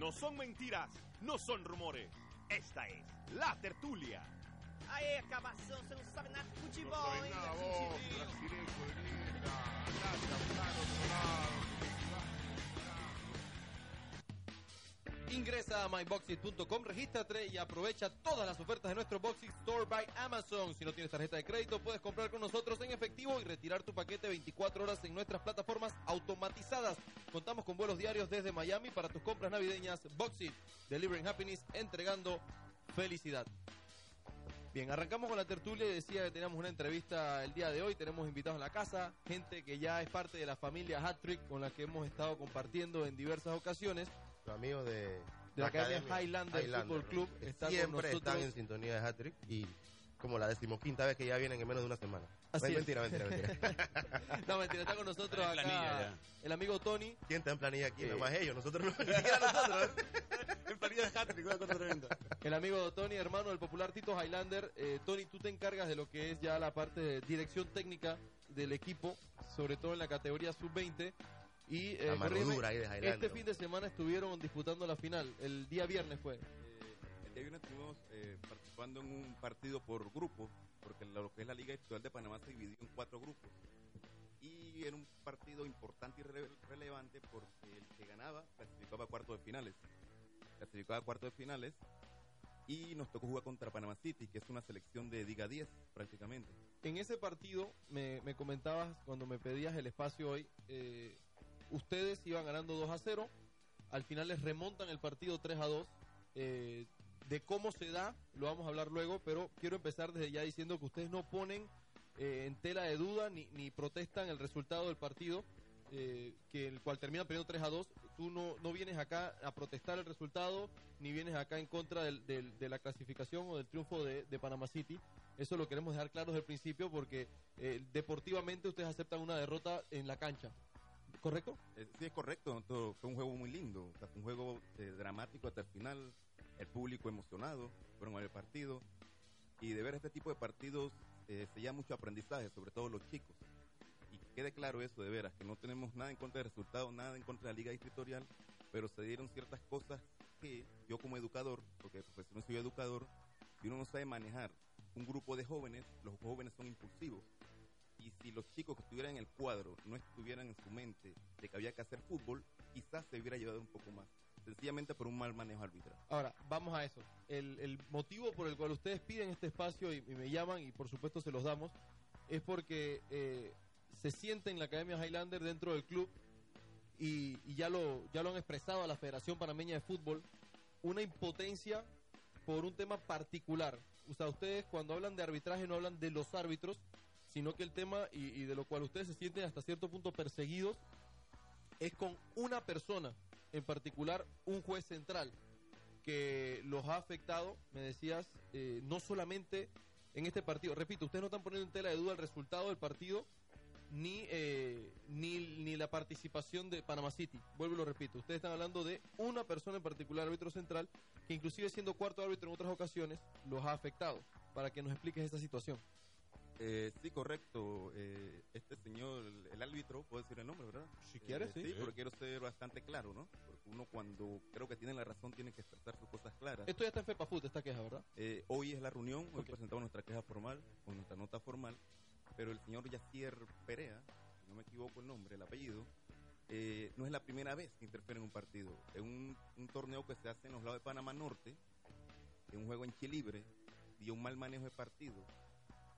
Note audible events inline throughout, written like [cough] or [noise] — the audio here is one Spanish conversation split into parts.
No son mentiras, no son rumores. Esta es La Tertulia. Aê, cabação, você não sabe nada de futebol, hein? chileno. brasileiro, comunista, gracias, claro, Ingresa a myboxit.com, regístrate y aprovecha todas las ofertas de nuestro Boxit Store by Amazon. Si no tienes tarjeta de crédito, puedes comprar con nosotros en efectivo y retirar tu paquete 24 horas en nuestras plataformas automatizadas. Contamos con vuelos diarios desde Miami para tus compras navideñas. Boxit, delivering happiness, entregando felicidad. Bien, arrancamos con la tertulia decía que teníamos una entrevista el día de hoy, tenemos invitados en la casa, gente que ya es parte de la familia Hattrick con la que hemos estado compartiendo en diversas ocasiones. Los amigos de, De la Academia Highlander Football Club que está con siempre nosotros. están en sintonía de Hattrick y como la decimoquinta vez que ya vienen en menos de una semana. Así Ay, es. mentira, mentira, mentira. [laughs] No, mentira, está con nosotros planilla acá el amigo Tony. ¿Quién está en planilla aquí? Eh. Nada más ellos, nosotros no, [laughs] ni siquiera nosotros. En planilla de hat-trick, una cosa tremenda. El amigo Tony, hermano del popular Tito Highlander. Eh, Tony, tú te encargas de lo que es ya la parte de dirección técnica del equipo, sobre todo en la categoría sub-20. Y eh, de este fin de semana estuvieron disputando la final. El día viernes fue. Eh, el día viernes estuvimos eh, participando en un partido por grupo, porque lo que es la Liga Estatal de Panamá se dividió en cuatro grupos. Y era un partido importante y rele- relevante porque el que ganaba clasificaba a cuartos de finales. Clasificaba a cuartos de finales y nos tocó jugar contra Panamá City, que es una selección de Liga 10 prácticamente. En ese partido, me, me comentabas cuando me pedías el espacio hoy, eh, ustedes iban ganando 2 a 0, al final les remontan el partido 3 a 2. eh, de cómo se da, lo vamos a hablar luego, pero quiero empezar desde ya diciendo que ustedes no ponen eh, en tela de duda ni, ni protestan el resultado del partido, eh, que el cual termina perdiendo 3 a 2. Tú no, no vienes acá a protestar el resultado, ni vienes acá en contra del- de la clasificación o del triunfo de, de Panamá City. Eso lo queremos dejar claro desde el principio porque eh, deportivamente ustedes aceptan una derrota en la cancha. ¿Correcto? Eh, sí, es correcto. nosotros- fue un juego muy lindo. fue un juego eh, dramático hasta el final. El público emocionado. Fueron a el partido. Y de ver este tipo de partidos eh, se lleva mucho aprendizaje, sobre todo los chicos. Y que quede claro eso, de veras, que no tenemos nada en contra del resultado, nada en contra de la liga distritorial, pero se dieron ciertas cosas que yo como educador, porque de profesión soy educador, si uno no sabe manejar un grupo de jóvenes, los jóvenes son impulsivos. Y si los chicos que estuvieran en el cuadro no estuvieran en su mente de que había que hacer fútbol, quizás se hubiera llevado un poco más. Sencillamente por un mal manejo arbitral. Ahora, vamos a eso. El, el motivo por el cual ustedes piden este espacio y, y me llaman y por supuesto se los damos es porque eh, se siente en la Academia Highlander dentro del club y, y ya, lo, ya lo han expresado a la Federación Panameña de Fútbol, una impotencia por un tema particular. O sea, ustedes cuando hablan de arbitraje no hablan de los árbitros, sino que el tema y, y de lo cual ustedes se sienten hasta cierto punto perseguidos es con una persona, en particular un juez central, que los ha afectado, me decías, eh, no solamente en este partido. Repito, ustedes no están poniendo en tela de duda el resultado del partido, ni, eh, ni, ni la participación de Panama City. Vuelvo y lo repito, ustedes están hablando de una persona en particular, árbitro central, que inclusive siendo cuarto árbitro en otras ocasiones, los ha afectado. Para que nos expliques esta situación. Eh, sí, correcto. Eh, este señor, el, el árbitro, puedo decir el nombre, ¿verdad? Si quieres, sí. Sí, pero quiero ser bastante claro, ¿no? Porque uno cuando creo que tiene la razón tiene que expresar sus cosas claras. Esto ya está en FEPAFUT, esta queja, ¿verdad? Eh, hoy es la reunión, hoy Ok. presentamos nuestra queja formal, con nuestra nota formal, pero el señor Yacier Perea, si no me equivoco el nombre, el apellido, eh, no es la primera vez que interfiere en un partido. Es un, un torneo que se hace en los lados de Panamá Norte, en un juego en Chilibre, dio un mal manejo de partido,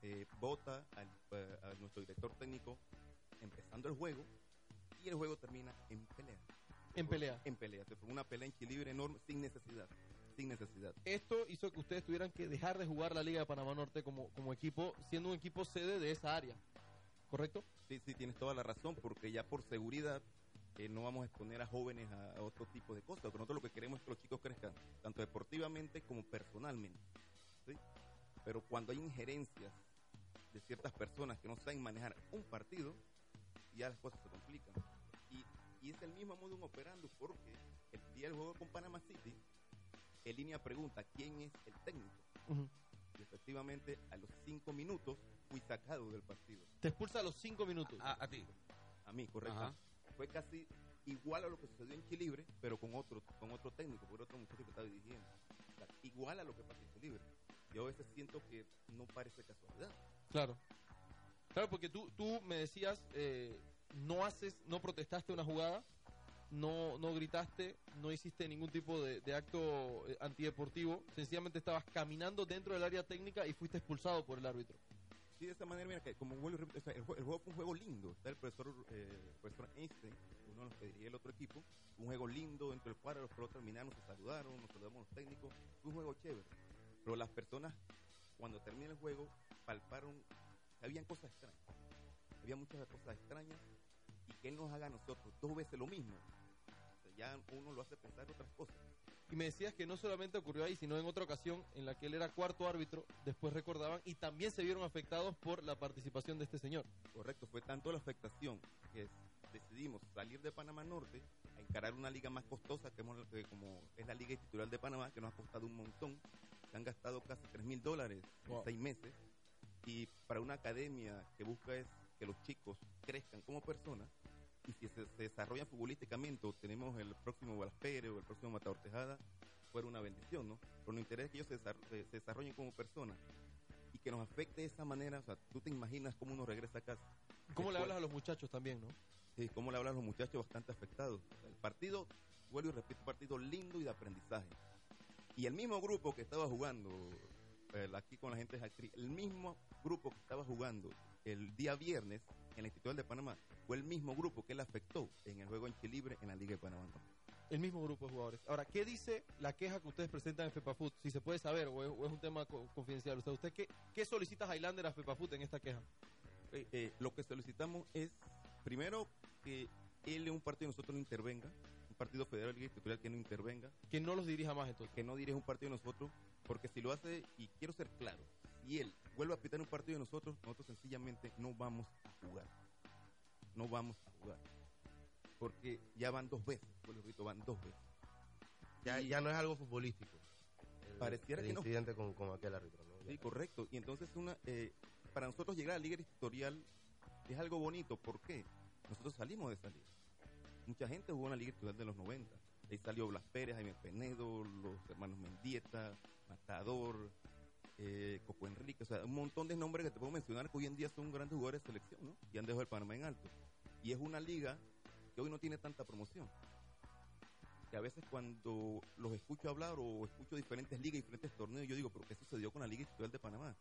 eh, vota al, eh, a nuestro director técnico empezando el juego y el juego termina en pelea. En pelea. En pelea. Se formó una pelea en Chilibre enorme sin necesidad. Sin necesidad. Esto hizo que ustedes tuvieran que dejar de jugar la Liga de Panamá Norte como, como equipo, siendo un equipo sede de esa área. ¿Correcto? Sí, sí, tienes toda la razón, porque ya por seguridad eh, no vamos a exponer a jóvenes a, a otro tipo de cosas. Pero nosotros lo que queremos es que los chicos crezcan, tanto deportivamente como personalmente. ¿sí? Pero cuando hay injerencias de ciertas personas que no saben manejar un partido, ya las cosas se complican. Y, y es el mismo modo operando, porque el día del juego con Panama City, en línea pregunta, ¿quién es el técnico? Ujú. Y efectivamente, a los cinco minutos fui sacado del partido. Te expulsa a los cinco minutos. A, a ti. A mí, correcto. Ajá. Fue casi igual a lo que sucedió en Chilibre, pero con otro, con otro técnico, con otro muchacho que estaba dirigiendo. O sea, igual a lo que pasó en Chilibre. Yo a veces siento que no parece casualidad. Claro. Claro, porque tú, tú me decías, eh, no haces, no protestaste una jugada, no, no gritaste, no hiciste ningún tipo de, de acto eh, antideportivo, sencillamente estabas caminando dentro del área técnica y fuiste expulsado por el árbitro. Sí, de esa manera, mira, que como vuelvo o sea, el, jue- el juego fue un juego lindo. Está el profesor, eh, el profesor Einstein, uno que dirigía el otro equipo. Un juego lindo dentro del cuadro, los pelotas terminaron, se saludaron, nos saludamos los técnicos. Fue un juego chévere. Pero las personas, cuando termina el juego, palparon que habían cosas extrañas. Había muchas cosas extrañas y que él nos haga a nosotros dos veces lo mismo. O sea, ya uno lo hace pensar otras cosas. Y me decías que no solamente ocurrió ahí, sino en otra ocasión en la que él era cuarto árbitro, después recordaban, y también se vieron afectados por la participación de este señor. Correcto, fue tanto la afectación que decidimos salir de Panamá Norte a encarar una liga más costosa que hemos- que como es la Liga Institucional de Panamá, que nos ha costado un montón. Se han gastado casi 3 mil dólares Wow. en seis meses. Y para una academia que busca es que los chicos crezcan como personas y si se, se desarrollan futbolísticamente, tenemos el próximo Balas Pérez o el próximo Matador Tejada, fuera una bendición, ¿no? Pero nos interesa que ellos se, se- desarrollen como personas y que nos afecte de esa manera. O sea, tú te imaginas cómo uno regresa a casa. ¿Cómo le hablas a los muchachos también, no? Sí, cómo le hablan a los muchachos bastante afectados. O sea, el partido, vuelvo y repito, un partido lindo y de aprendizaje. Y el mismo grupo que estaba jugando aquí con la gente de Acri, el mismo grupo que estaba jugando el día viernes en la Institución de Panamá, fue el mismo grupo que le afectó en el juego en Chilibre en la Liga de Panamá. El mismo grupo de jugadores. Ahora, ¿qué dice la queja que ustedes presentan en FEPAFUT? Si se puede saber, o es, o es un tema co- confidencial. O sea, ¿usted qué, qué solicita Highlander a FEPAFUT en esta queja? Eh, eh, lo que solicitamos es, primero, que él en un partido de nosotros no intervenga, un partido federal Liga Institucional que no intervenga, Que no los dirija más entonces. que no dirige un partido de nosotros, porque si lo hace, y quiero ser claro, si él vuelve a pitar un partido de nosotros, nosotros sencillamente no vamos a jugar. No vamos a jugar. Porque ya van dos veces, y repito, van dos veces. Ya, Y- ya no es algo futbolístico. El, Pareciera el que no. incidente con, con aquel árbitro. ¿no? Sí, correcto. Y entonces una, eh, para nosotros llegar a la liga editorial es algo bonito. ¿Por qué? Nosotros salimos de esa liga. Mucha gente jugó en la liga editorial de los 90. Ahí salió Blas Pérez, Jaime Penedo, los hermanos Mendieta, Matador, eh, Coco Enrique. O sea, un montón de nombres que te puedo mencionar que hoy en día son grandes jugadores de selección, ¿no? Y han dejado el Panamá en alto. Y es una liga que hoy no tiene tanta promoción. Que a veces cuando los escucho hablar o escucho diferentes ligas, diferentes torneos, yo digo, ¿pero qué sucedió con la Liga Institucional de Panamá?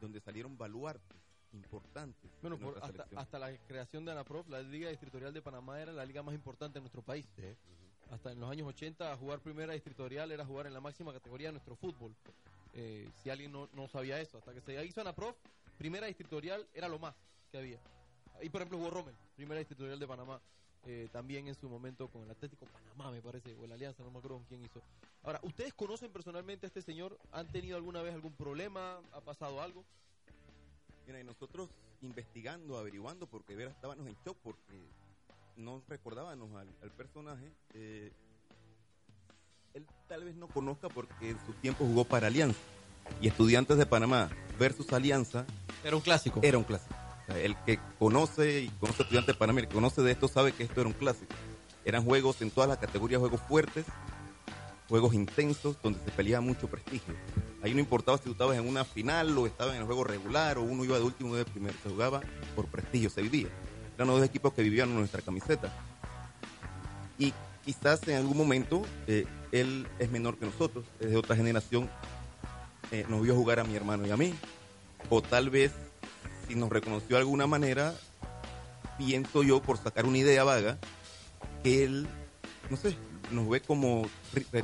Donde salieron baluartes importantes. Bueno, de por- hasta, hasta la creación de ANAPROF, la Liga Distritorial de Panamá era la liga más importante en nuestro país. Sí. Hasta en los años 80, jugar primera distritorial era jugar en la máxima categoría de nuestro fútbol. Eh, si alguien no, no sabía eso, hasta que se hizo ANAPROF, primera distritorial era lo más que había. Ahí, por ejemplo, jugó Rommel, primera distritorial de Panamá. eh, también en su momento con el Atlético Panamá, me parece, o la Alianza, no me acuerdo con quién hizo. Ahora, ¿ustedes conocen personalmente a este señor? ¿Han tenido alguna vez algún problema? ¿Ha pasado algo? Mira, y nosotros investigando, averiguando, porque Vera estábamos en shock, porque no recordábamos al, al personaje. eh, él tal vez no conozca porque en su tiempo jugó para Alianza. Y Estudiantes de Panamá versus Alianza Era un clásico. era un clásico. O sea, el que conoce y conoce Estudiantes de Panamá, el que conoce de esto sabe que esto era un clásico. Eran juegos en todas las categorías, juegos fuertes, juegos intensos, donde se peleaba mucho prestigio. Ahí no importaba si tú estabas en una final o estabas en el juego regular o uno iba de último o de primero. Se jugaba por prestigio, se vivía. Eran los dos equipos que vivían nuestra camiseta. Y quizás en algún momento eh, él es menor que nosotros, es de otra generación. eh, nos vio jugar a mi hermano y a mí. O tal vez, si nos reconoció de alguna manera, pienso yo, por sacar una idea vaga, que él, no sé, nos ve como,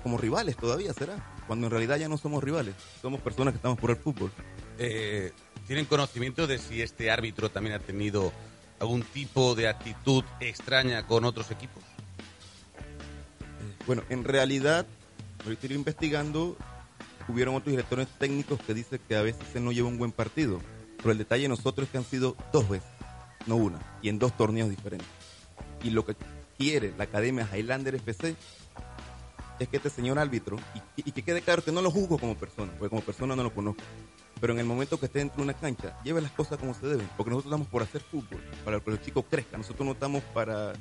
como rivales todavía, ¿será? Cuando en realidad ya no somos rivales, somos personas que estamos por el fútbol. Eh, ¿Tienen conocimiento de si este árbitro también ha tenido algún tipo de actitud extraña con otros equipos? Bueno, en realidad, ahorita iba investigando, hubieron otros directores técnicos que dicen que a veces él no lleva un buen partido. Pero el detalle de nosotros es que han sido dos veces, no una, y en dos torneos diferentes. Y lo que quiere la Academia Highlander FC es que este señor árbitro, y, que quede claro que no lo juzgo como persona, porque como persona no lo conozco, pero en el momento que esté dentro de una cancha, lleve las cosas como se deben, porque nosotros estamos por hacer fútbol, para que los chicos crezcan, nosotros no estamos para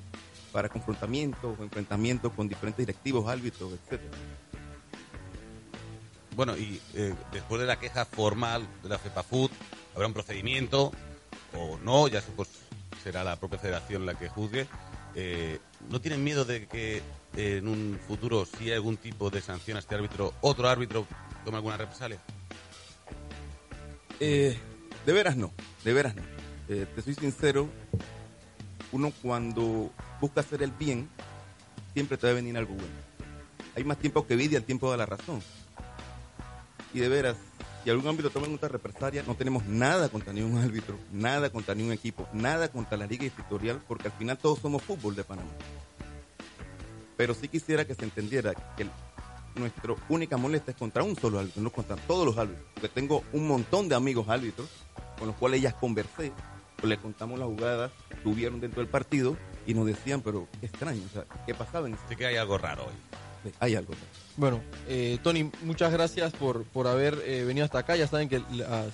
para confrontamientos o enfrentamientos con diferentes directivos, árbitros, etcétera. Bueno, y eh, después de la queja formal de la FEPAFUT, habrá un procedimiento o no, ya pues, será la propia federación la que juzgue. Eh, ¿No tienen miedo de que en un futuro, si hay algún tipo de sanción a este árbitro, otro árbitro tome alguna represalia? Eh, de veras no, de veras no. Eh, te soy sincero, uno cuando busca hacer el bien, siempre te va a venir algo bueno. Hay más tiempo que vida y el tiempo da la razón. Y de veras, si algún ámbito toma una represalia, no tenemos nada contra ningún árbitro, nada contra ningún equipo, nada contra la liga distritorial, porque al final todos somos fútbol de Panamá. Pero sí quisiera que se entendiera que nuestra única molestia es contra un solo árbitro, no contra todos los árbitros. Porque tengo un montón de amigos árbitros con los cuales ya conversé, pues les contamos las jugadas que dentro del partido y nos decían, pero qué extraño, o sea, ¿qué pasaba en ese Sí que hay algo raro hoy. Hay algo. Bueno, eh, Tony, muchas gracias por, por haber eh, venido hasta acá. Ya saben que las,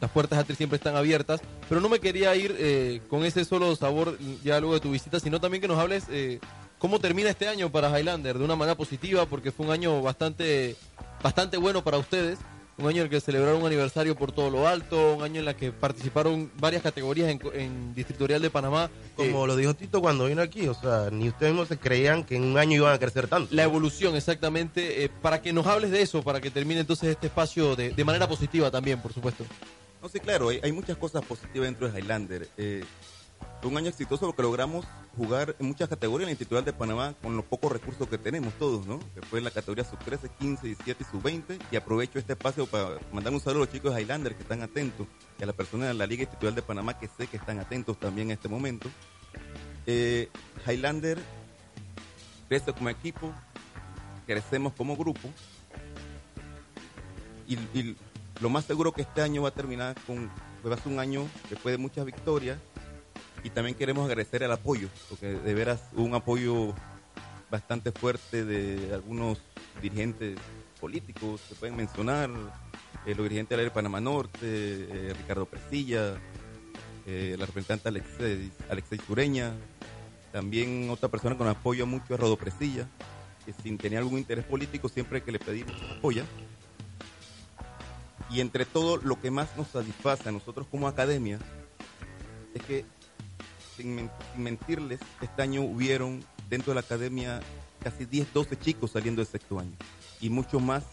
las puertas Atri siempre están abiertas. Pero no me quería ir eh, con ese solo sabor ya luego de tu visita, sino también que nos hables eh, cómo termina este año para Highlander de una manera positiva, porque fue un año bastante, bastante bueno para ustedes. Un año en el que celebraron un aniversario por todo lo alto, un año en el que participaron varias categorías en, en Distritorial de Panamá. Como Eh, lo dijo Tito cuando vino aquí, o sea, ni ustedes mismos se creían que en un año iban a crecer tanto. La evolución, exactamente. eh, para que nos hables de eso, para que termine entonces este espacio de, de manera positiva también, por supuesto. No, sí, claro, hay, hay muchas cosas positivas dentro de Highlander. Eh, fue un año exitoso porque logramos jugar en muchas categorías en la Institucional de Panamá con los pocos recursos que tenemos todos, ¿no? Que fue la categoría sub-13, 15, 17 y sub-20. Y aprovecho este espacio para mandar un saludo a los chicos de Highlander que están atentos y a las personas de la Liga Institucional de Panamá que sé que están atentos también en este momento. Eh, Highlander crece como equipo, crecemos como grupo y, lo más seguro que este año va a terminar con, pues va un año fue de muchas victorias y también queremos agradecer el apoyo, porque de veras un apoyo bastante fuerte de algunos dirigentes políticos, se pueden mencionar, eh, los dirigentes del Panamá Norte, eh, Ricardo Presilla, eh, la representante Alexei, Alexei Sureña, también otra persona nos apoya mucho es Rodo Presilla, que sin tener algún interés político, siempre que le pedimos apoya. Y entre todo, lo que más nos satisface a nosotros como academia es que, sin, men- sin mentirles, este año hubieron dentro de la academia casi 10, 12 chicos saliendo del sexto año. Y muchos más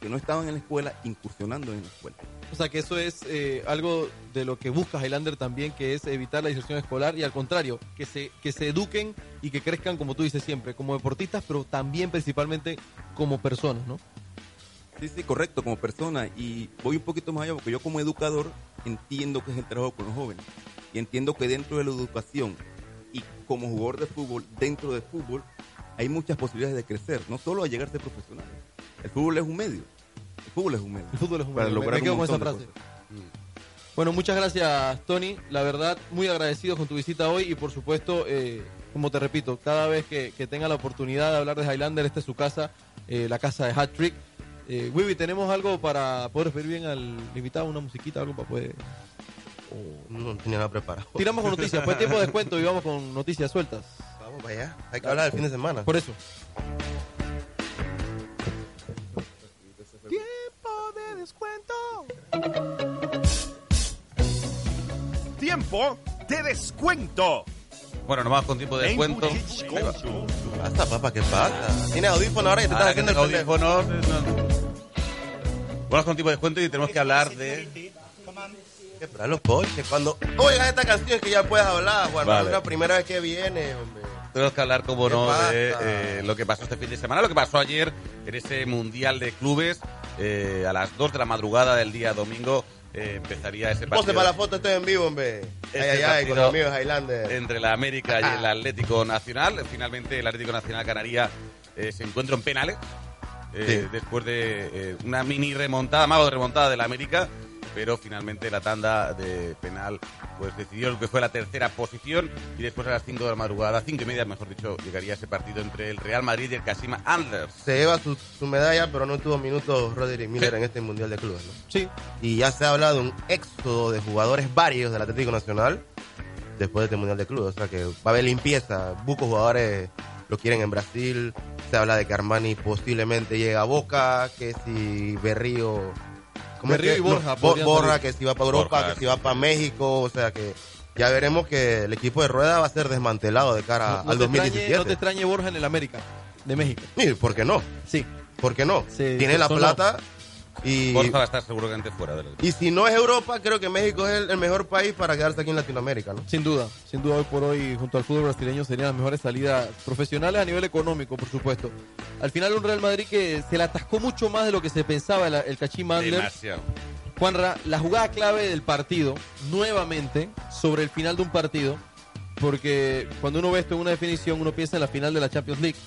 que no estaban en la escuela incursionando en la escuela. O sea que eso es eh, algo de lo que busca Highlander también, que es evitar la diserción escolar y al contrario, que se, que se eduquen y que crezcan, como tú dices siempre, como deportistas, pero también principalmente como personas, ¿no? Sí, sí, correcto, como persona. Y voy un poquito más allá porque yo como educador entiendo que es el trabajo con los jóvenes. Y entiendo que dentro de la educación y como jugador de fútbol, dentro del fútbol, hay muchas posibilidades de crecer, no solo a llegar a ser profesional. El fútbol es un medio. El fútbol es un medio. El fútbol es un Para medio. Me- lograr me quedo un con esa montón de frase. cosas. Bueno, muchas gracias, Tony. La verdad, muy agradecido con tu visita hoy y, por supuesto, eh, como te repito, cada vez que, que tenga la oportunidad de hablar de Highlander, esta es su casa, eh, la casa de Hat Trick. Eh, Wibi, ¿tenemos algo para poder despedir bien al invitado? ¿Una musiquita, algo para poder...? No tenía nada preparado. Tiramos con noticias, pues tiempo de [laughs] descuento y vamos con noticias sueltas. Vamos para allá. Hay que hablar el fin de semana. Por eso. Tiempo de descuento. Bueno, nos vamos con tiempo de En descuento. Cuchillo. ¿Qué pasa, papá? ¿Qué pasa? Tienes audífono ahora y te estás haciendo el tengo pendejo. audífonos, no. Vamos con tiempo de descuento y tenemos que hablar de... Que esperar los porches. Cuando oigas esta canción es que ya puedes hablar, Juan. Vale. Es la primera vez que viene, hombre. Tenemos que hablar, como ¿Qué no, pasa? de eh, lo que pasó este fin de semana, lo que pasó ayer en ese Mundial de Clubes. eh, a las 2 de la madrugada del día domingo eh, empezaría ese Pose partido para la foto, estoy en vivo, hombre. Este ay, ay, ay, con los amigos Highlander. entre la América y el Atlético Nacional. Finalmente el Atlético Nacional ganaría, eh, se encuentra en penales. eh, Sí. Después de eh, una mini remontada, mago de remontada de la América, pero finalmente la tanda de penal pues decidió lo que fue la tercera posición y después a las 5 de la madrugada, 5 y media mejor dicho, llegaría ese partido entre el Real Madrid y el Kashima Antlers. Se lleva su, su medalla, pero no tuvo minutos Roderick Miller en este Mundial de Clubes, ¿no? Sí, Y ya se ha hablado de un éxodo de jugadores varios del Atlético Nacional. después de este Mundial de Clubes. O sea que va a haber limpieza. Bucos jugadores lo quieren en Brasil. Se habla de que Armani posiblemente llega a Boca, que si Berrío... ¿cómo es Berrío que? y Borja No, Borja, que si va para Europa, Borja, que si va para México. O sea que ya veremos que el equipo de Rueda va a ser desmantelado de cara No, no al te extrañe, 2017. no te extrañe Borja en el América de México. Sí, ¿Por qué no? Sí. ¿Por qué no? Sí, Tiene la plata y... Borja va a estar seguramente fuera de la Y si no es Europa, creo que México es el, el mejor país para quedarse aquí en Latinoamérica, ¿no? Sin duda, sin duda hoy por hoy junto al fútbol brasileño serían las mejores salidas profesionales a nivel económico, por supuesto. Al final un Real Madrid que se le atascó mucho más de lo que se pensaba el, el Cachín. Demasiado. Juanra, la jugada clave del partido, nuevamente, sobre el final de un partido, porque cuando uno ve esto en una definición, uno piensa en la final de la Champions League,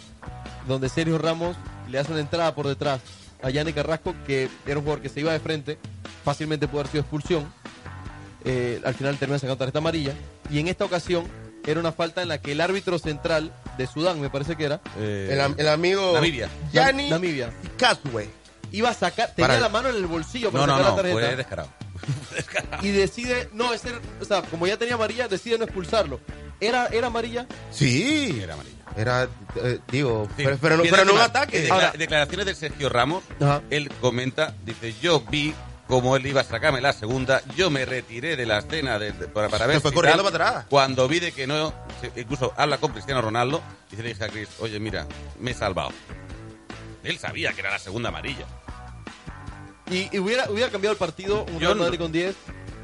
donde Sergio Ramos le hace una entrada por detrás a Yannick Carrasco, que era un jugador que se iba de frente, fácilmente pudo haber sido expulsión, eh, al final termina sacando tarjeta amarilla, y en esta ocasión era una falta en la que el árbitro central de Sudán, me parece que era, Eh, El, am- el amigo Namibia. Yanni Namibia, Casue. iba a sacar, tenía Para- la mano en el bolsillo para no, no, sacar no, la tarjeta. [laughs] fue descarado. y decide no ese, o sea como ya tenía amarilla decide no expulsarlo era era amarilla Sí, Era amarilla. Era, eh, digo, Sí. pero, pero no, pero no un ataque. Ahora- declaraciones de Sergio Ramos, Ajá. él comenta, dice, yo vi como él iba a sacarme la segunda, yo me retiré de la escena de- de- para, para ver Se fue si corriendo tal. para atrás. Cuando vi de que no, incluso habla con Cristiano Ronaldo, y se le dije a Chris, oye, mira, me he salvado. Él sabía que era la segunda amarilla. y, y hubiera hubiera cambiado el partido un Yo Real no- Madrid con 10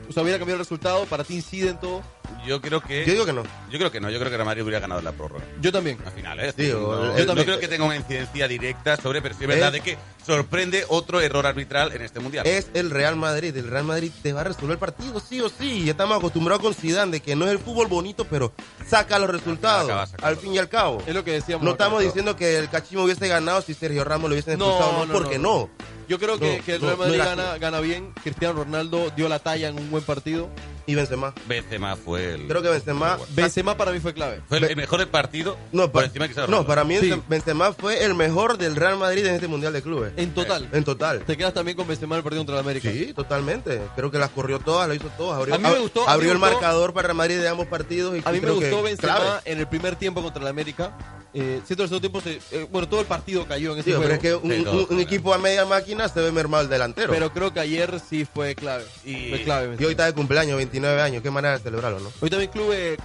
o sea hubiera cambiado el resultado para ti incide en todo Yo creo que... Yo digo que no. Yo creo que no, yo creo que Real Madrid hubiera ganado la prórroga. yo también Al final, ¿eh? No, no yo también. creo que tenga una incidencia directa sobre, pero sí es verdad Es- de que sorprende otro error arbitral en este mundial. Es el Real Madrid. El Real Madrid te va a resolver el partido, sí o sí. Ya estamos acostumbrados con Zidane de que no es el fútbol bonito, pero saca los resultados. Acaba. Al fin y al cabo. es lo que decíamos No acá. estamos diciendo que el Cachimo hubiese ganado si Sergio Ramos lo hubiesen No, expulsado. No, no, porque no. no. yo creo que, No, que el no, Real no Madrid gana, gana bien Cristiano Ronaldo dio la talla en un buen partido Y Benzema. Benzema fue el... Creo que Benzema... Benzema para mí fue clave Fue el, mejor del partido No, por pa- encima de Cristiano no para mí Sí. Benzema fue el mejor del Real Madrid en este Mundial de Clubes. en total En total. te quedas también con Benzema en el partido contra el América Sí, totalmente. Creo que las corrió todas, las hizo todas. Abrió, A mí me gustó- abrió me el gustó- marcador para Real Madrid de ambos partidos. Y A mí me gustó Benzema clave. en el primer tiempo contra el América. Eh, siento el segundo tiempo, se- eh, bueno, todo el partido cayó en ese juego. pero es que un, Sí, todo, un- un claro. equipo a media máquina se ve mermado el delantero. Pero creo que ayer sí fue clave. Y- fue clave. y Benzema. hoy está de cumpleaños, 29 años. Qué manera de celebrarlo, ¿no? Hoy también club, eh,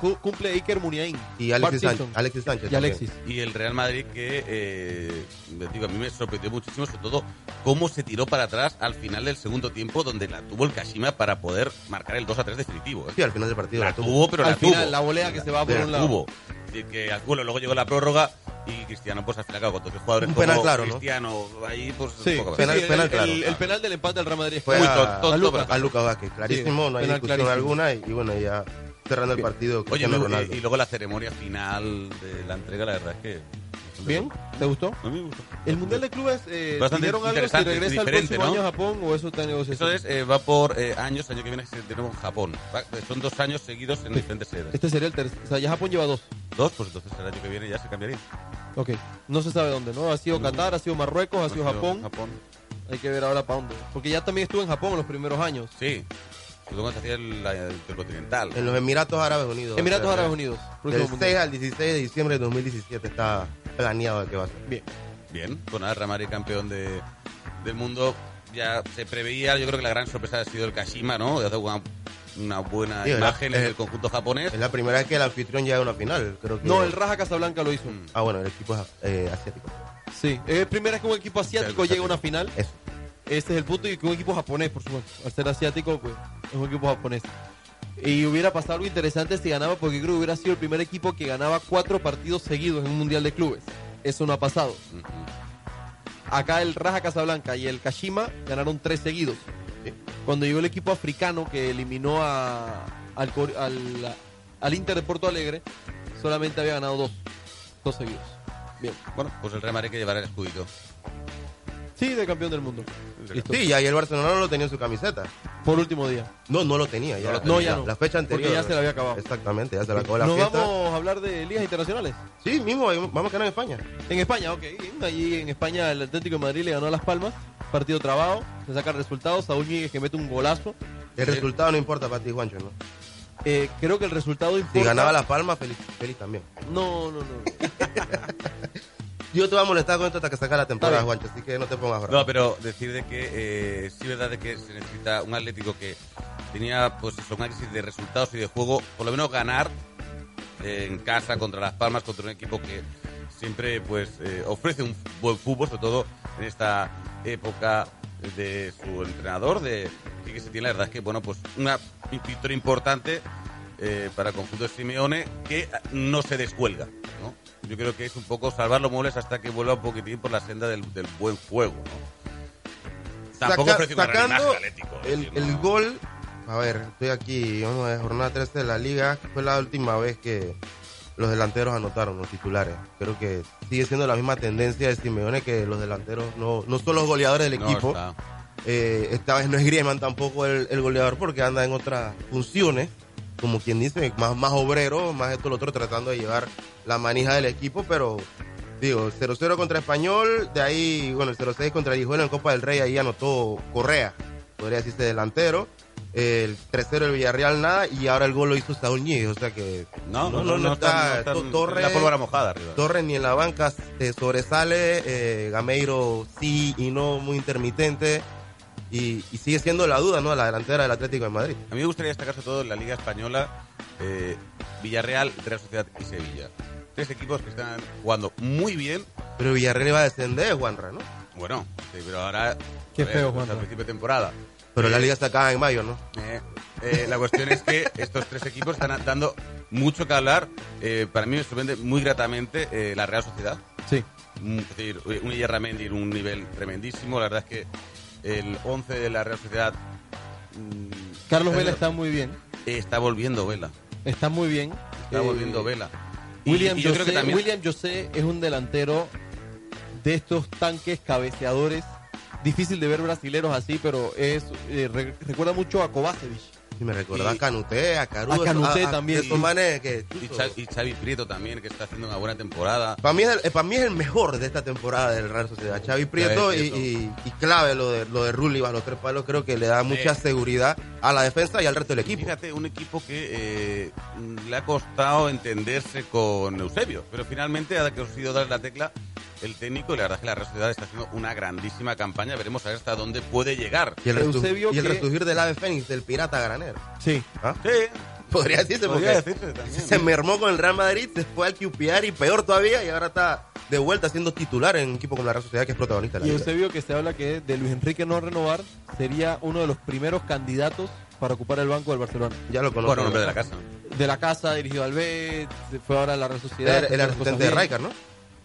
cumple Iker Muniain. Y Alexis Sánchez. Alexis Sánchez Y también. Alexis. Y el Real Madrid que, eh, digo, a mí me sorprendió muchísimo, sobre todo cómo se tiró para atrás al final del segundo tiempo, donde la tuvo el Kashima para poder marcar el 2 a 3 definitivo. ¿eh? Sí, al final del partido. La la tuvo. tuvo, pero Al la final, tuvo. la volea que se va por La un lado. tuvo. Y que al culo luego llegó la prórroga y Cristiano, pues al final, claro, con todos los jugadores Un como penal claro, ¿no? Cristiano, ahí, pues, Sí, poco sí, Penal- sí, el- penal el, claro. el penal del empate del Real Madrid Fue Muy a, tonto, a a Lucas Vázquez. Clarísimo, no hay discusión clarísimo. alguna. Y, y bueno, ya cerrando el partido, Oye, luego- Ronaldo. y, y luego la ceremonia final de la entrega, la verdad es que... ¿Bien? ¿Te gustó? A mí me gustó. ¿El Mundial de Clubes eh, Bastante algo si regresa el próximo ¿no? año a Japón o eso está en negociación? Eso es, eh, va por eh, años, año que viene en Japón. Va- son dos años seguidos en diferentes sedes. Este sería el tercer. O sea, ya Japón lleva dos. Dos, pues entonces el año que viene ya se cambiaría. Ok. No se sabe dónde, ¿no? Ha sido No. Qatar, ha sido Marruecos, ha sido Pues, Japón. Japón. Hay que ver ahora para dónde. Porque ya también estuve en Japón en los primeros años. Sí. Se hacía el, la- el intercontinental. En los Emiratos Árabes Unidos. Emiratos O sea, Árabes Unidos. Del mundial. 6 al 16 de diciembre de 2017 está planeado que va a ser. Bien. Bien, con el Real Madrid campeón de, del mundo. Ya se preveía, yo creo que la gran sorpresa ha sido el Kashima, ¿no? De hacer una, una buena Sí, imagen el- en el conjunto japonés. Es la primera vez que el anfitrión llega a una final. Creo que... No, el Raja Casablanca lo hizo. Ah, bueno, el equipo es eh, asiático. Sí. Es primera vez que un equipo asiático llega a una final. Eso. Este es el punto y que un equipo japonés, por supuesto. Al ser asiático, pues es un equipo japonés. Y hubiera pasado algo interesante si ganaba, porque creo que hubiera sido el primer equipo que ganaba cuatro partidos seguidos en un mundial de clubes. Eso no ha pasado. Acá el Raja Casablanca y el Kashima ganaron tres seguidos. Cuando llegó el equipo africano que eliminó a- al, Cor- al, al Inter de Porto Alegre, solamente había ganado dos. Dos seguidos. Bien. Bueno, pues el Real Madrid que llevará el escudito. Sí, de campeón del mundo. Listo. Sí, ya y el Barcelona no lo tenía en su camiseta. Por último día. No, no lo tenía. Ya, No lo tenía. No, ya La- no. La fecha anterior. Porque ya se le había acabado. Exactamente, ya se le acabó la Nos fiesta. vamos a hablar de ligas internacionales. Sí, mismo, vamos a quedar en España. En España, ok. Allí en España el Atlético de Madrid le ganó a Las Palmas. Partido trabado. Se saca el resultado. Saúl Ñíguez que mete un golazo. El resultado no importa para ti, Juancho, ¿no? Eh, creo que el resultado importa. Si ganaba La Palma, feliz, feliz también. No, no, no. [laughs] Yo te voy a molestar con esto hasta que saca la temporada. Juancho, así que no te pongas bravo. No, pero decir de que eh, sí es verdad de que se necesita un Atlético que tenía pues un análisis de resultados y de juego, por lo menos ganar eh, en casa contra Las Palmas, contra un equipo que siempre pues eh, ofrece un buen fútbol, sobre todo en esta época de su entrenador, de que se tiene la verdad es que bueno pues una victoria importante eh, para el conjunto de Simeone que no se descuelga, ¿no? Yo creo que es un poco salvar los muebles hasta que vuelva un poquitín por la senda del, del buen juego, ¿no? Tampoco Saca- sacando Atlético, el, decir, el no- gol, a ver, estoy aquí, vamos a jornada 13 de la liga, fue la última vez que los delanteros anotaron, los titulares. Creo que sigue siendo la misma tendencia de Simeone que los delanteros no, no son los goleadores del No, equipo. está. Eh, esta vez no es Griezmann tampoco el, el goleador porque anda en otras funciones, como quien dice, más, más obrero, más esto lo otro, tratando de llevar la manija del equipo, pero digo, 0-0 contra Español, de ahí, bueno, el 0-6 contra Guijuelo en Copa del Rey, ahí anotó Correa, podría decirse delantero. El 3-0 el Villarreal nada y ahora el gol lo hizo Saúl Ñíguez, o sea que No, no, no, no está, está, no está- Torres, la pólvora mojada arriba. Torres ni en la banca eh, sobresale, eh, Gameiro sí y no muy intermitente y, y sigue siendo la duda, ¿no? La delantera del Atlético de Madrid. A mí me gustaría destacar sobre todo en la Liga Española, eh, Villarreal, Real Sociedad y Sevilla. Tres equipos que están jugando muy bien. Pero Villarreal va a descender, Juanra, ¿no? Bueno, sí, pero ahora... Qué joder, feo, Juanra. Al principio de temporada. Pero la Eh, liga se acaba en mayo, ¿no? Eh, eh, la cuestión es que estos tres equipos están dando mucho que hablar. Eh, para mí me sorprende muy gratamente eh, la Real Sociedad. Sí. Mm, Es decir, un Iyarramendi en un nivel tremendísimo. La verdad es que el 11 de la Real Sociedad mm, Carlos Vela está muy bien. está volviendo Vela. Está muy bien. Está Eh, volviendo Vela. Y- William, y yo creo que José, también... William José es un delantero de estos tanques cabeceadores. Difícil de ver brasileros así, pero es eh, re- recuerda mucho a Kovacevic. Y me recordaba Y- a Canuté, a Caruso. A Canuté también. Esos manes que... Y, Xa- y Xavi Prieto también, que está haciendo una buena temporada. Para mí, es el, eh, para mí es el mejor de esta temporada del Real Sociedad. Xavi Prieto y, y- y clave lo de, lo de Rulli bajo los tres palos. Creo que le da mucha seguridad a la defensa y al resto del equipo. Fíjate, un equipo que eh, le ha costado entenderse con Eusebio, pero finalmente ha conseguido dar la tecla el técnico y la verdad es que la Real Sociedad está haciendo una grandísima campaña. Veremos a ver hasta dónde puede llegar. Y el, Eusebio y el que- resurgir del ave fénix, del pirata granero. Sí. ¿Ah? Sí, Podría decirse podría porque también. se mermó con el Real Madrid, se fue al QPR y peor todavía y ahora está de vuelta siendo titular en un equipo como la Real Sociedad que es protagonista de la Y liga. Eusebio que se habla que de Luis Enrique no renovar sería uno de los primeros candidatos para ocupar el banco del Barcelona. Ya lo conozco. Bueno, nombre de la casa. De la casa, dirigido al B, fue ahora a la Real Sociedad. Era el asistente de. Rijkaard, ¿no?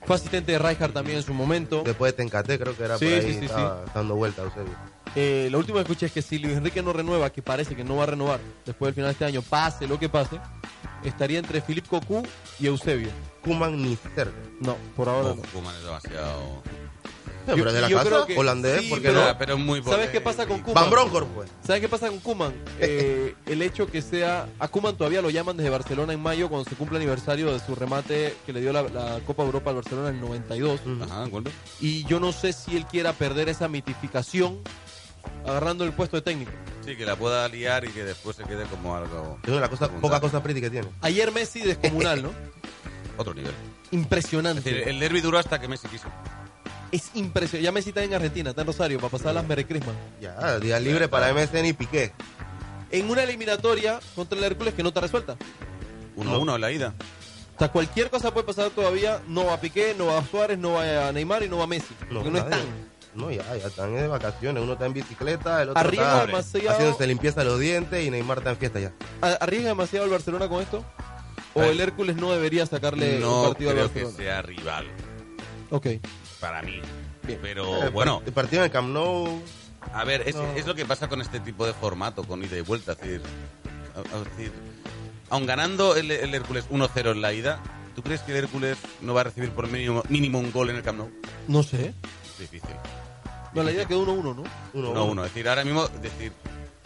Fue asistente de Rijkaard también en su momento. Después de Tencate creo que era Sí, por ahí, sí, sí, estaba dando vuelta Eusebio. Eh, lo último que escuché es que si Luis Enrique no renueva, que parece que no va a renovar después del final de este año, pase lo que pase, estaría entre Philippe Cocu y Eusebio. Kuman ni cerca. No, por ahora Oh, no. Koeman es demasiado... pero es de la yo casa, creo que- holandés, sí, ¿por qué Pero, no? pero muy ¿Sabes qué pasa con Koeman? Van Bronckhorst, pues. ¿Sabes qué pasa con Kuman? [laughs] Eh, el hecho que sea. A Kuman todavía lo llaman desde Barcelona en mayo cuando se cumple el aniversario de su remate que le dio la, la Copa Europa al Barcelona en el 92. Ajá, vuelve. Y yo no sé si él quiera perder esa mitificación agarrando el puesto de técnico. Sí, que la pueda liar y que después se quede como algo... Es una de las cosas, poca cosa pretty que tiene. Ayer Messi descomunal, ¿no? [laughs] Otro nivel. Es Impresionante. decir, el derbi duró hasta que Messi quiso. Es impresionante. Ya Messi está en Argentina, está en Rosario, para pasar las Merry Christmas. Ya, día libre para MSN y Piqué. En una eliminatoria contra el Hércules que no está resuelta. 1-1 en la ida. O sea, cualquier cosa puede pasar todavía. No va Piqué, no va Suárez, no va Neymar y no va Messi. porque no están. No, ya, ya están de vacaciones. Uno está en bicicleta, el otro Arriesga está demasiado. haciéndose limpieza de los dientes y Neymar está en fiesta ya. ¿A- ¿Arriesga demasiado el Barcelona con esto? ¿O el Hércules no debería sacarle un No partido al creo que Barcelona? sea rival, Ok. para mí. Bien. Pero el, bueno, el partido en el Camp Nou, a ver, es, No. es lo que pasa con este tipo de formato, con ida y vuelta. Es decir, decir, aun ganando el, el Hércules 1-0 en la ida, ¿tú crees que el Hércules no va a recibir por mínimo, mínimo un gol en el Camp Nou? No sé. Es difícil. No, la idea quedó 1-1, ¿no? 1-1. 1-1. Es decir, ahora mismo, es decir,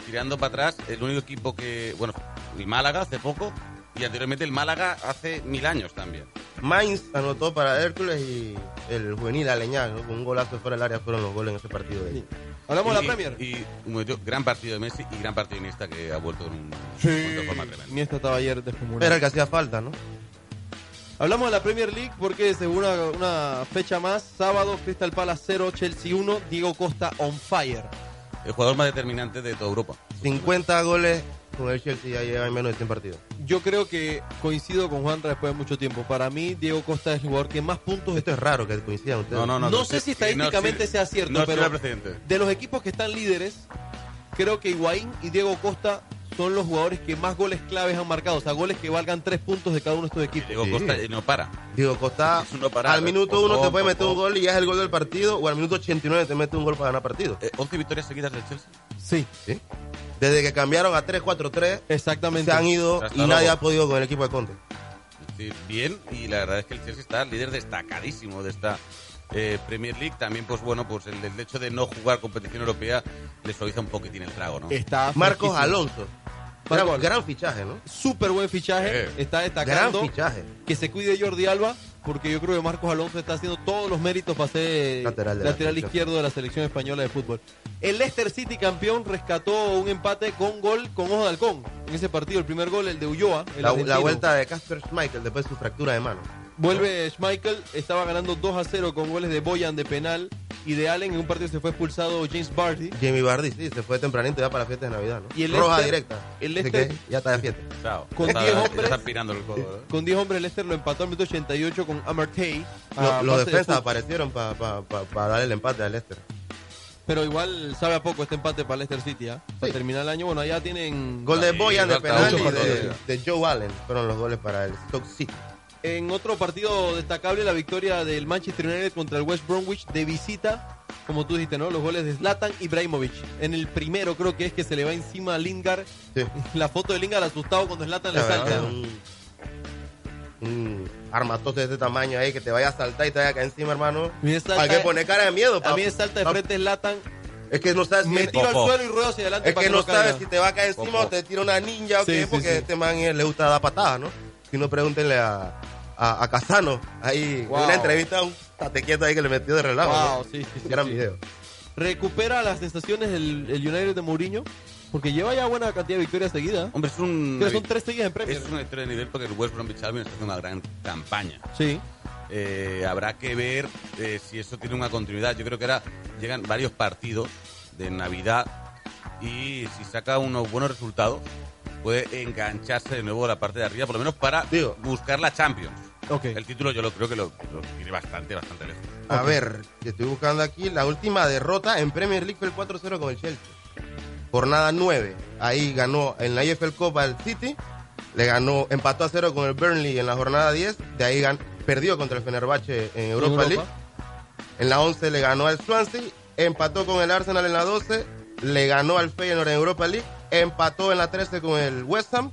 tirando para atrás, el único equipo que. Bueno, el Málaga hace poco y anteriormente el Málaga hace mil años también. Mainz anotó para Hércules y el juvenil Aleñá, ¿no? con un golazo fuera del área fueron los goles en ese partido. De Sí. Hablamos de Y- la Premier. Y un momento, gran partido de Messi y gran partido de Iniesta que ha vuelto en un Sí. de forma tremenda. Iniesta estaba ayer descomunal. Era el que hacía falta, ¿no? Hablamos de la Premier League porque según una, una fecha más, sábado, Crystal Palace 0, Chelsea 1, Diego Costa on fire. El jugador más determinante de toda Europa. 50 goles con el Chelsea ya lleva en menos de 100 partidos. Yo creo que coincido con Juanra después de mucho tiempo. Para mí, Diego Costa es el jugador que más puntos Esto es raro que coincidan ustedes. No, no, no. No sé si no estadísticamente sirve- sea cierto, no pero-. De los equipos que están líderes, creo que Higuaín y Diego Costa son los jugadores que más goles claves han marcado. O sea, goles que valgan tres puntos de cada uno de estos equipos. Diego Sí. Costa no para. Diego Costa, [laughs] no parar. al minuto uno te puede meter un gol y ya es el gol del partido, o al minuto 89 te mete un gol para ganar partido. Eh, 11 victorias seguidas del Chelsea. Sí, ¿Sí? Desde que cambiaron a 3-4-3, exactamente. se han ido Hasta y nadie ha podido con el equipo de Conte. Sí, bien, y la verdad es que el Chelsea está líder destacadísimo de esta eh, Premier League. También, pues bueno, pues el, el hecho de no jugar competición europea le suaviza un poquitín el trago, ¿no? Está Marcos fresquísimo. Alonso. Marcos Gran, gran fichaje, ¿no? Súper buen fichaje. Eh. Está Gran destacando. fichaje. que se cuide Jordi Alba, porque yo creo que Marcos Alonso está haciendo todos los méritos para ser Lateral de la selección. izquierdo de la selección española de fútbol. El Leicester City campeón rescató un empate con gol con ojo de halcón. En ese partido, el primer gol, el de Ulloa. el La, la vuelta de Casper Schmeichel después de su fractura de mano. Vuelve Schmeichel, estaba ganando 2 a 0 con goles de Boyan de penal y de Allen. En un partido se fue expulsado James Barty. Jamie Vardy, sí, se fue tempranito ya para la fiesta de Navidad, ¿no? Y el Roja Leicester- directa. el que ya está de fiesta. Chao. Con Está- 10 ya hombres. El codo, ¿eh? Con 10 hombres, Leicester lo empató al minuto 88 con Amartey. a Lo- pase los de defensas aparecieron para darle el empate al Leicester. Pero igual sabe a poco este empate para Leicester City. ¿ah? Para Sí. terminar el año, bueno, allá tienen Gol de Boyan de penal y de, de Joe Allen fueron los goles para el Stoke City. En otro partido destacable, la victoria del Manchester United contra el West Bromwich de visita, como tú dijiste, ¿no? Los goles de Zlatan Ibrahimovic. En el primero creo que es que se le va encima a Lingard. Sí. La foto de Lingard asustado cuando Zlatan le La verdad, salta. un, de este tamaño ahí que te vaya a saltar y te vaya a caer encima, hermano. Hay que poner cara de miedo. a mí me salta de frente Zlatan, Es que no sabes si, me tiro al suelo y ruedo hacia adelante es para que que no sabes si te va a caer encima o te tira una ninja o Sí, qué, porque sí. este man eh, le gusta dar patadas, ¿no? Si no, pregúntenle a, a, a Casano. Ahí, Wow. en una entrevista, un tate quieto ahí que le metió de relajo. Wow, ¿no? sí, sí, sí, Gran sí. video. Recupera las sensaciones el, el United de Mourinho, porque lleva ya buena cantidad de victorias seguidas. Hombre, es un. Que son tres seguidas en Premier. Es una historia de nivel porque el West Bromwich Albion está haciendo una gran campaña. Sí. Eh, habrá que ver eh, si eso tiene una continuidad. Yo creo que ahora llegan varios partidos de Navidad y si saca unos buenos resultados puede engancharse de nuevo a la parte de arriba, por lo menos para Digo. buscar la Champions. El título yo lo creo que lo, lo tiene bastante, bastante lejos. A ver, que estoy buscando aquí. La última derrota en Premier League fue el 4-0 con el Chelsea. Jornada 9. Ahí ganó en la EFL Cup al City. Le ganó, empató a 0 con el Burnley en la jornada 10. De ahí gan- perdió contra el Fenerbahce en Europa, League. En la 11 le ganó al Swansea. Empató con el Arsenal en la 12. Le ganó al Feyenoord en Europa League. Empató en la 13 con el West Ham.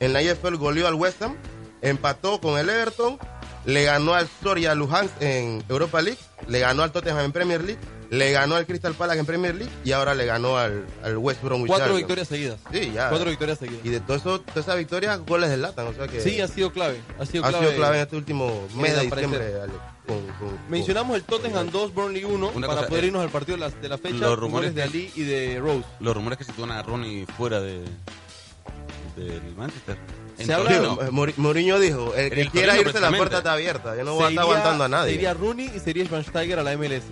En la EFL goleó al West Ham. Empató con el Everton. Le ganó al Soria Luhansk en Europa League. Le ganó al Tottenham en Premier League. Le ganó al Crystal Palace en Premier League. Y ahora le ganó al, al West Bromwich Cuatro Albion. victorias seguidas. Sí, ya. Cuatro victorias seguidas. Y de todo eso, todas esas victorias, goles del Latan. O sea que Sí, ha sido clave. Ha sido ha clave. sido clave en este último mes de diciembre. Con- con- Mencionamos el Tottenham 2, Burnley 1 Una para cosa, poder eh, irnos al partido de la, de la fecha. los rumores goles de Ali y de Rose. Los rumores que sitúan a Ronnie fuera de del Manchester. Se habla- Mori- Mourinho dijo, el que el quiera Torino, irse la puerta está abierta. Yo no voy a estar aguantando a nadie. Sería Rooney y sería Schweinsteiger a la MLS.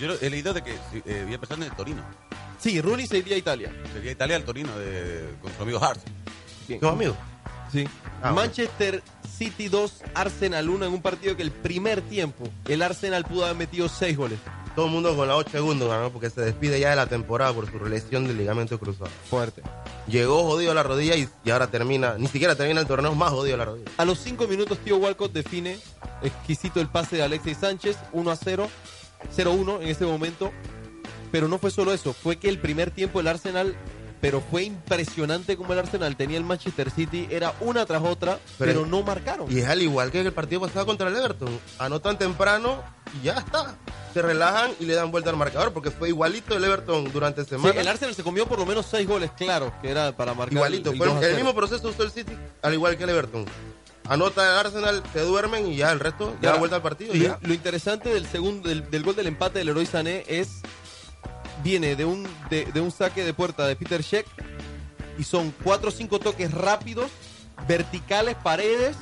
Yo he leído de que eh, había pensado en el Torino. Sí, Rooney se iría a Italia. Sería Italia al Torino de, con su amigo Hart. Bien. ¿Qué amigo? Sí. Ah, bueno. Manchester City 2, Arsenal 1 en un partido que el primer tiempo el Arsenal pudo haber metido 6 goles. Todo el mundo con la 8 segundos ganó porque se despide ya de la temporada por su lesión del ligamento cruzado. Fuerte. Llegó jodido a la rodilla y, y ahora termina, ni siquiera termina el torneo más jodido a la rodilla. A los 5 minutos, Tío Walcott define exquisito el pase de Alexis Sánchez, 1 a 0, 0-1 en ese momento. Pero no fue solo eso, fue que el primer tiempo el Arsenal, pero fue impresionante como el Arsenal tenía el Manchester City, era una tras otra, pero, Pero- no marcaron. Y es al igual que el partido pasado contra el Everton. Anotan temprano y ya está. Se relajan y le dan vuelta al marcador porque fue igualito el Everton durante Sí, semana. el Arsenal se comió por lo menos 6 goles, claro, que era para marcar. Igualito, el fue 2 a el 0. mismo proceso usó el City, al igual que el Everton. Anota el Arsenal, se duermen y ya el resto ya da Ahora, vuelta al partido. y Lo, ya. lo interesante del segundo del, del gol del empate del Leroy Sané es viene de un, de, de un saque de puerta de Peter Sheck y son cuatro o cinco toques rápidos, verticales, paredes,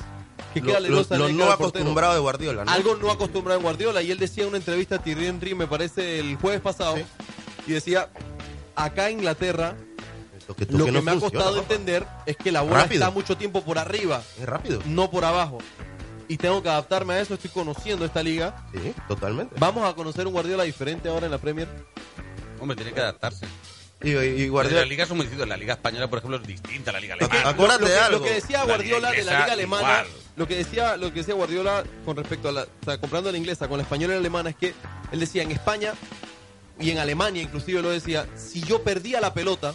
que Lo, queda lo- lo en no acostumbrado de Guardiola, ¿no? Algo no acostumbrado en Guardiola. Y él decía en una entrevista a Thierry Henry, me parece el jueves pasado, Sí. y decía, acá en Inglaterra, Esto que, lo que, no me ha funciona, costado papá. entender es que la bola Rápido. está mucho tiempo por arriba, Es rápido. no por abajo. Y tengo que adaptarme a eso, estoy conociendo esta liga. Sí, totalmente. Vamos a conocer un Guardiola diferente ahora en la Premier. Hombre, tiene que adaptarse. Y, y Las Guardiola, ligas son muy distintas. La liga española, por ejemplo, es distinta a la liga alemana. acuérdate lo, que, algo. lo que decía La Guardiola liga de la liga alemana, igual. lo que decía, lo que decía Guardiola con respecto a la, o sea, comprando la inglesa con la española y la alemana es que él decía en España y en Alemania inclusive lo decía, si yo perdía la pelota,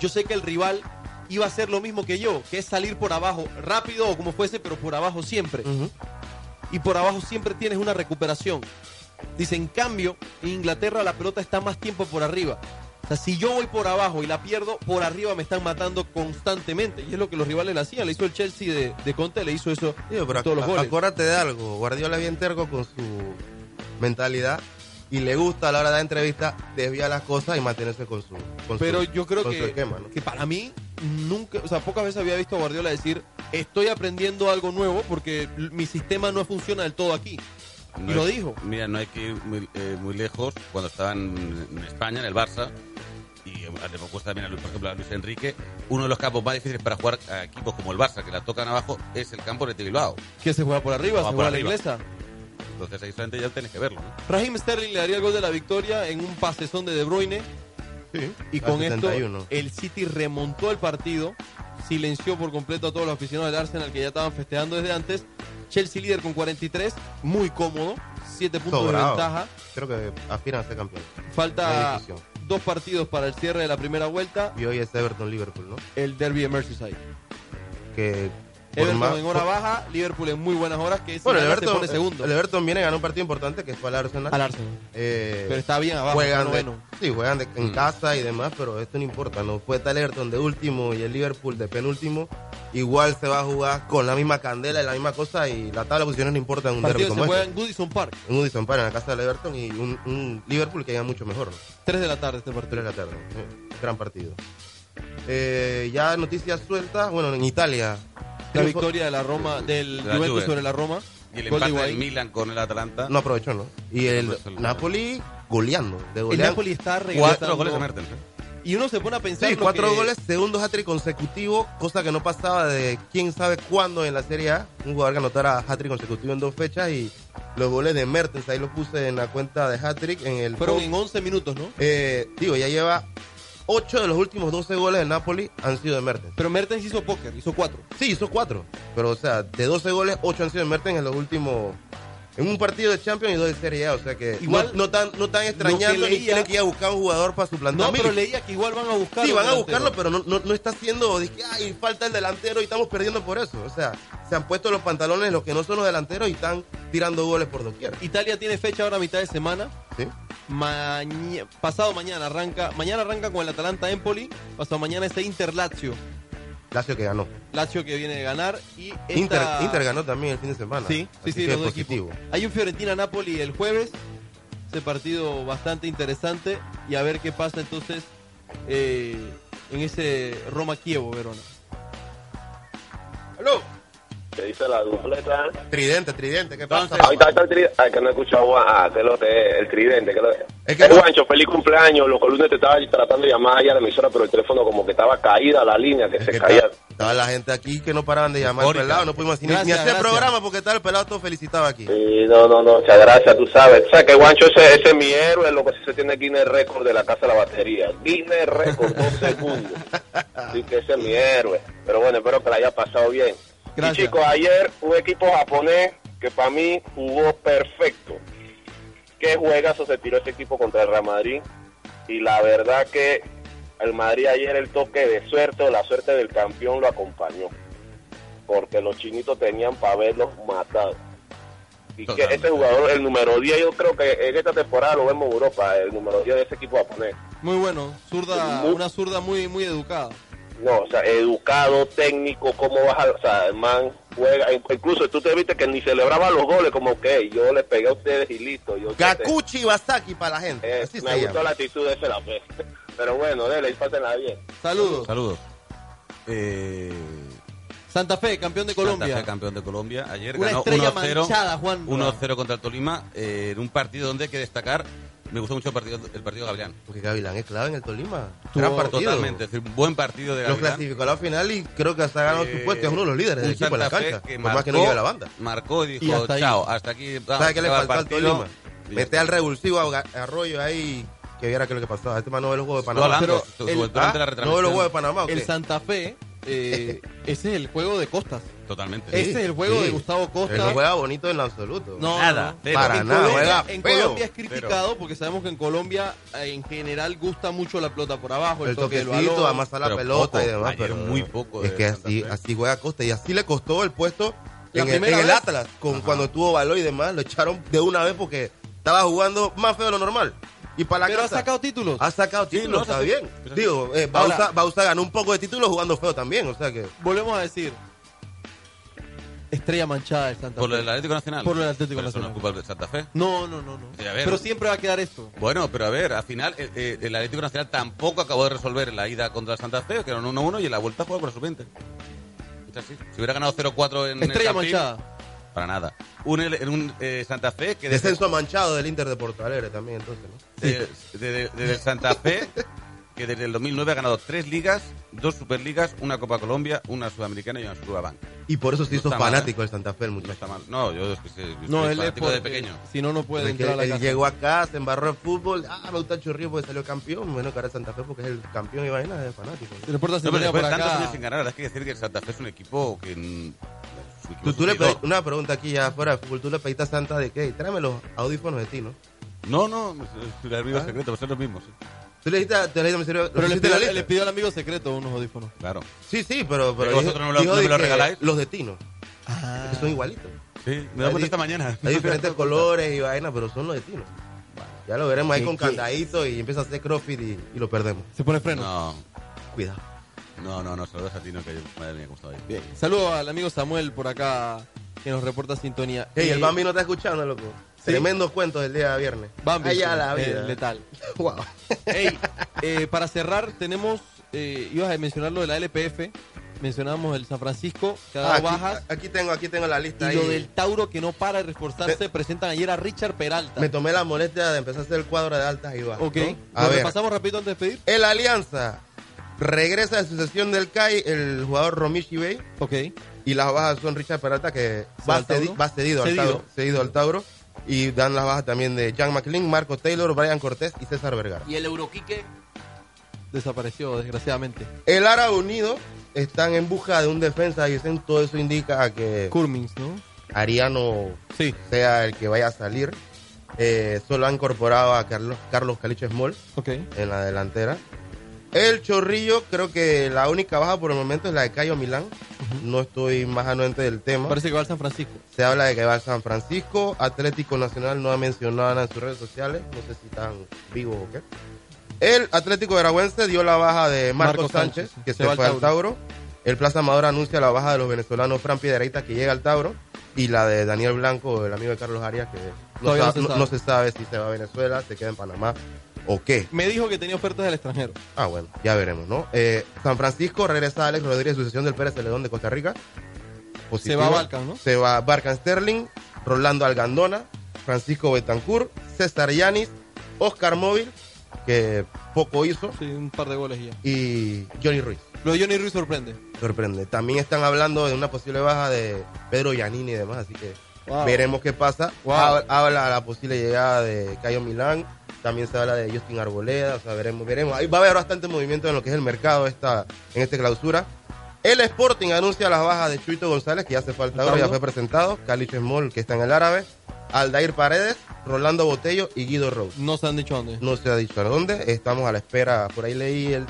yo sé que el rival iba a hacer lo mismo que yo, que es salir por abajo rápido o como fuese, pero por abajo siempre. Y por abajo siempre tienes una recuperación. Dice, en cambio, en Inglaterra la pelota está más tiempo por arriba. O sea, si yo voy por abajo y la pierdo, por arriba me están matando constantemente. Y es lo que los rivales le hacían. Le hizo el Chelsea de, de Conte, le hizo eso pero todos los goles. acuérdate de algo. Guardiola bien terco con su mentalidad y le gusta a la hora de dar entrevista desviar las cosas y mantenerse con su, con Pero su, yo creo que, esquema, ¿no? que para mí, nunca, o sea, pocas veces había visto a Guardiola decir, estoy aprendiendo algo nuevo porque mi sistema no funciona del todo aquí. No y lo es- dijo. Mira, no hay que ir muy, eh, muy lejos. Cuando estaba en, en España, en el Barça, y eh, le gusta también, a Luis, por ejemplo, a Luis Enrique, uno de los campos más difíciles para jugar a equipos como el Barça, que la tocan abajo, es el campo de Bilbao. Que se juega por arriba, Juega se por juega la arriba. inglesa. Entonces ahí solamente ya tenés que verlo. ¿no? Raheem Sterling le daría el gol de la victoria en un pasezón de De Bruyne. Sí, Y a con 71. esto, el City remontó el partido, silenció por completo a todos los aficionados del Arsenal que ya estaban festejando desde antes. Chelsea líder con 43, muy cómodo, 7 puntos Sobrado. de ventaja. Creo que aspiran a ser campeón. Falta dos partidos para el cierre de la primera vuelta. Y hoy es Everton-Liverpool, ¿no? El derby de Merseyside. Que Everton más- en hora baja, Liverpool en muy buenas horas, que si Bueno, el gana se Everton, pone segundo el Everton viene a ganar un partido importante que fue al Arsenal. al Arsenal. Eh, Pero está bien abajo, juegan está de- sí, juegan de- en Mm. casa y demás, pero esto no importa. No fue tal Everton de último y el Liverpool de penúltimo. Igual se va a jugar con la misma candela y la misma cosa y la tabla de posiciones no importa en un El derby partido se como juega este. en Goodison Park, Un Udison Park en la casa del Everton y un, un Liverpool que llega mucho mejor. ¿no? 3 de la tarde este Tres partido. de la tarde. eh, gran partido. Eh, ya noticias sueltas. Bueno, en Italia. La victoria de la Roma, del la Juventus Juve. sobre la Roma. Y el Gol de empate del Higuaín. Milan con el Atalanta. No aprovechó, ¿no? Y el pues, el- Napoli goleando. De El golear. Napoli está Cuatro regresando. goles de Mertens. ¿eh? Y uno se pone a pensar Sí, lo cuatro que- goles, segundo hat-trick consecutivo, cosa que no pasaba de quién sabe cuándo en la Serie A. Un jugador que anotara hat-trick consecutivo en dos fechas y los goles de Mertens, ahí lo puse en la cuenta de hat-trick en el Fueron post. en 11 minutos, ¿no? Eh, digo, ya lleva 8 de los últimos 12 goles del Napoli han sido de Mertens. Pero Mertens hizo póker, hizo 4. Sí, hizo 4, pero o sea, de 12 goles, 8 han sido de Mertens en los últimos... En un partido de Champions y dos de Serie A, o sea que Igual, no, no tan, no tan extrañando ni leía- tienen que ir a buscar un jugador para suplantar No, pero leía que igual van a buscarlo. Sí, van a buscarlo, pero no, no, no está haciendo, dije, ay, falta el delantero y estamos perdiendo por eso. O sea, se han puesto los pantalones los que no son los delanteros y están tirando goles por doquier. Italia tiene fecha ahora a mitad de semana. ¿Sí? Maña- pasado mañana arranca. Mañana arranca con el Atalanta Empoli. Pasado mañana este Inter Lazio. Lazio que ganó. Lazio que viene de ganar. Y esta- Inter, Inter ganó también el fin de semana. Sí, sí, sí, los dos positivo. equipos. Hay un Fiorentina-Napoli el jueves. Ese partido bastante interesante. Y a ver qué pasa entonces eh, en ese Roma-Kievo, Verona. ¡Aló! ¿Qué dice la dupleta? Tridente, tridente, ¿qué pasa? Entonces- Ahorita está el tridente. Ay, que no he escuchado. Ah, que lo que el tridente. Que lo... Es que Eh, no- Juancho, feliz cumpleaños. Los lunes te estaba tratando de llamar allá a la emisora, pero el teléfono como que estaba caída la línea, que Es se que caía. estaba, estaba la gente aquí que no paraban de llamar al pelado, no pudimos ni, ni Gracias, hacer gracias. programa porque estaba el pelado todo felicitado aquí. Sí, no, no, no, muchas gracias, tú sabes. O sea, que Juancho, ese, ese es mi héroe, lo que sí se tiene Guinness Record de la Casa de la Batería. Guinness Record, dos segundos. [laughs] Así que ese es mi héroe. Pero bueno, espero que la haya pasado bien. Gracias. Y chicos, ayer un equipo japonés que para mí jugó perfecto. Qué juegazo se tiró ese equipo contra el Real Madrid. Y la verdad que el Madrid ayer el toque de suerte o la suerte del campeón lo acompañó. Porque los chinitos tenían para verlos matados. Y que Totalmente. ese jugador, el número 10, yo creo que en esta temporada lo vemos en Europa, el número 10 de ese equipo japonés. Muy bueno. Zurda, Muy- una zurda muy, muy educada. No, o sea, educado, técnico, cómo vas a... O sea, el man juega, incluso tú te viste que ni celebraba los goles, como que yo le pegué a ustedes y listo. Yo Gakuchi Basaki para la gente. Eh, Así me se gustó llama. la actitud de ese la fe. [laughs] Pero bueno, dele, pásenla bien. Saludos. Saludos. Eh, Santa Fe, campeón de Santa Colombia. Fe, campeón de Colombia. Ayer Una ganó estrella 1-0. manchada, Juan. 1-0 contra el Tolima, eh, en un partido donde hay que destacar, me gustó mucho el partido, el partido de Gavilán. Porque Gavilán es clave en el Tolima. Gran partido. Totalmente, es decir, un buen partido de Lo Gavilán. clasificó a la final y creo que hasta ha ganado Eh, su puesto. Es uno de los líderes del equipo en la Santa Fe cancha. que Por más que no marcó- lleve la banda. Marcó y Y dijo, hasta ahí. chao, hasta aquí. vamos, ¿Sabes qué le faltó al partido". Tolima? Y Mete al revulsivo a Arroyo ahí que viera qué es lo que pasaba. Este man no ve los juegos de Panamá. hablando Pero el- durante ¿Ah? la ¿No ve los juegos de Panamá o qué? El Santa Fe, eh, ese es el juego de Costas. Totalmente. Sí, Ese es el juego sí. de Gustavo Él Costa. no juega bonito en lo absoluto. No, Nada, no. Para en nada, Colombia, juega en feo. Colombia es criticado porque sabemos que en Colombia eh, en general gusta mucho la pelota por abajo, el, el toque del toquecito, balón. amasa la Pero pelota poco, y demás. pero muy poco Es que así, así juega Costa y así le costó el puesto en el, en. Atlas. Con, cuando tuvo balón y demás, lo echaron de una vez porque estaba jugando más feo de lo normal. Y para la Pero ha casa, sacado títulos. ha sacado Sí, títulos, no, está sí, bien. sí. Digo, eh, Ahora- Bausa, Bausa ganó un poco de títulos jugando feo también, o sea que... Volvemos a decir. Estrella manchada de Santa Por Fe. del Atlético Nacional. Por del Atlético Pero eso no Nacional. es culpa de Santa Fe. No, no, no, no. Sí, a ver. Pero siempre va a quedar esto. Bueno, pero a ver, al final eh, eh, el Atlético Nacional tampoco acabó de resolver la ida contra el Santa Fe, que era un 1-1 y en la vuelta jugó por su 20. Es así. Si hubiera ganado 0-4 en Estrella el Campín, manchada. Para nada. Un, un eh, Santa Fe que desde, Descenso manchado del Inter de Porto Alegre también, entonces, ¿no? de- de- de- desde el Santa Fe que desde el 2009 ha ganado tres ligas, dos Superligas, una Copa Colombia, una Sudamericana y una Superbank. Y por eso se No hizo fanático el Santa Fe, el No muchacho. está mal. No, yo es que sé, yo No, soy él es fanático de pequeño. Si no, no puede Porque entrar a la él casa. llegó acá, se embarró en fútbol. Ah, me gusta el porque salió campeón. Bueno, que ahora es Santa Fe porque es el campeón y vaina es fanático. Se No, pero después de tantos acá. años sin ganar, hay que decir que el Santa Fe es un equipo que... Tú, tú le pedí- una pregunta aquí ya fuera de fútbol. Tú le pediste a Santa de qué? Tráeme los audífonos de ti, ¿no? No, no, es el amigo ¿Ah? secreto, pues son los mismos. sí. Tú le dijiste, te le dijiste, ¿lo Pero le pidió, lista? le pidió al amigo secreto unos audífonos. Claro. Sí, sí, pero, pero vosotros no lo- no me lo que regaláis. Los de Tino, Ah. que son igualitos. Sí, me da cuenta esta mañana. Hay [laughs] diferentes colores y vaina, pero son los de Tino. Ya lo veremos ahí ¿Qué- con candadito y empieza a hacer crossfit y, y lo perdemos. Se pone freno. No, Cuidado. No, no, no, saludos a ti, no, que yo, madre mía, ahí. Bien. Saludo al amigo Samuel por acá que nos reporta sintonía. Ey, Eh, el Bambi no está escuchando, loco. Sí. Tremendos cuentos del día de viernes. Bambi, Allá la eh, vida. letal. [laughs] Wow. Ey, eh, para cerrar, tenemos. Eh, ibas a mencionar lo de la LPF. Mencionamos el San Francisco, que ha dado Ah, aquí, bajas. aquí tengo, aquí tengo la lista. Y lo del Tauro que no para de reforzarse. Te- Presentan ayer a Richard Peralta. Me tomé la molestia de empezar a hacer el cuadro de altas y bajas. ok. ¿no? A ¿Lo ver, repasamos rapidito antes de despedir? el Alianza regresa de sucesión del CAI el jugador Romishi Bey Ok. y las bajas son Richard Peralta que ¿Se va, va al cedi- Tauro? va cedido, Cedido. Al Tauro, cedido al Tauro y dan las bajas también de Jan McLean, Marco Taylor, Brian Cortés y César Vergara. ¿Y el Euroquique? Desapareció, desgraciadamente. El Ara Unido están en busca de un defensa y todo eso indica a que Curmins, ¿no? Ariano Sí. sea el que vaya a salir. Eh, solo ha incorporado a Carlos, Carlos Caliche Small Ok. en la delantera. El Chorrillo, creo que la única baja por el momento es la de Cayo Milán. No estoy más anuente del tema. Parece que va al San Francisco. Se habla de que va a San Francisco. Atlético Nacional no ha mencionado nada en sus redes sociales. No sé si están vivos o qué. El Atlético Veragüense dio la baja de Marcos Marcos Sánchez, Sánchez, que se se, al fue al Tauro. El Plaza Amador anuncia la baja de los venezolanos Fran Piedreita, que llega al Tauro. Y la de Daniel Blanco, el amigo de Carlos Arias, que no se sabe si se va a Venezuela, se queda en Panamá o qué. Me dijo que tenía ofertas del extranjero. Ah, bueno, ya veremos, ¿no? Eh, San Francisco regresa Alex Rodríguez, sucesión del Pérez Celedón de Costa Rica. Se va Balkan, ¿no? Se va Barcan Sterling, Rolando Algandona, Francisco Betancourt, César Yanis, Oscar Móvil, que poco hizo, Sí, un par de goles ya. y Johnny Ruiz. Lo de Johnny Ruiz sorprende. Sorprende. También están hablando de una posible baja de Pedro Giannini y demás, así que Wow. veremos qué pasa. Wow. Habla la posible llegada de Cayo Milán, también se habla de Justin Arboleda, o sea, veremos, veremos. Ahí va a haber bastante movimiento en lo que es el mercado esta, en esta clausura. El Sporting anuncia las bajas de Chuito González, que ya se falta ahora, ya fue presentado. Calich Small, que está en el árabe. Aldair Paredes, Rolando Botello y Guido Rose. No se han dicho dónde. No se ha dicho a dónde. Estamos a la espera. Por ahí leí el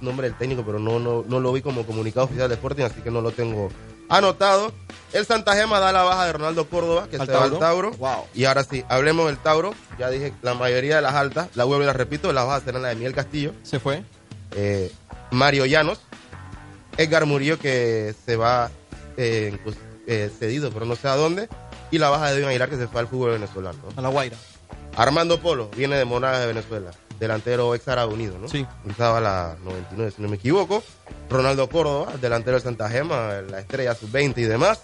nombre del técnico, pero no, no, no lo vi como comunicado oficial de Sporting, así que no lo tengo anotado. El Santa Gema da la baja de Ronaldo Córdoba, que ¿Al se va al Tauro? Wow. Y ahora sí, hablemos del Tauro. Ya dije la mayoría de las altas, la vuelvo y la repito, las bajas serán las de Miguel Castillo, Se fue. eh, Mario Llanos, Edgar Murillo, que se va eh, eh, cedido, pero no sé a dónde. Y la baja de Edwin Aguilar que se fue al fútbol venezolano. ¿no? A la Guaira. Armando Polo viene de Monagas de Venezuela, delantero ex Árabe Unido, ¿no? Sí. Estaba la 99, si no me equivoco. Ronaldo Córdoba, delantero de Santa Gema, la estrella sub-20 y demás.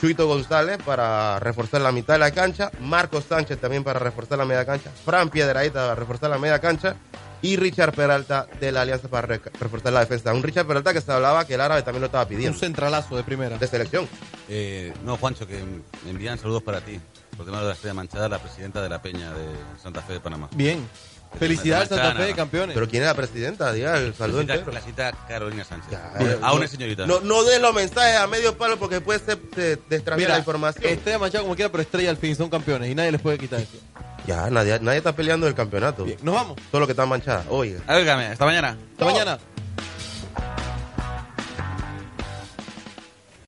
Chuito González para reforzar la mitad de la cancha. Marcos Sánchez también para reforzar la media cancha. Fran Piedraíta para reforzar la media cancha. Y Richard Peralta de la Alianza para re- reforzar la defensa. Un Richard Peralta que se hablaba que el árabe también lo estaba Un pidiendo. centralazo de primera. De selección. Eh, no, Juancho, que me envían saludos para ti. Por tema de la estrella manchada, la presidenta de la Peña de Santa Fe de Panamá. Bien. Felicidades de Santa. Fe, campeones. Pero ¿quién es la presidenta? Diga el saludo La entero. cita, la cita Carolina Sánchez. Ya, Bien, eh, Aún no- es señorita. No, no den los mensajes a medio palo porque después se, se Mira, la información. Estrella Machado como quiera, pero Estrella al fin son campeones y nadie les puede quitar eso. Ya, nadie, nadie está peleando el campeonato. Bien, nos vamos. Solo que está manchada. Oiga. Álgame, hasta mañana. Hasta mañana.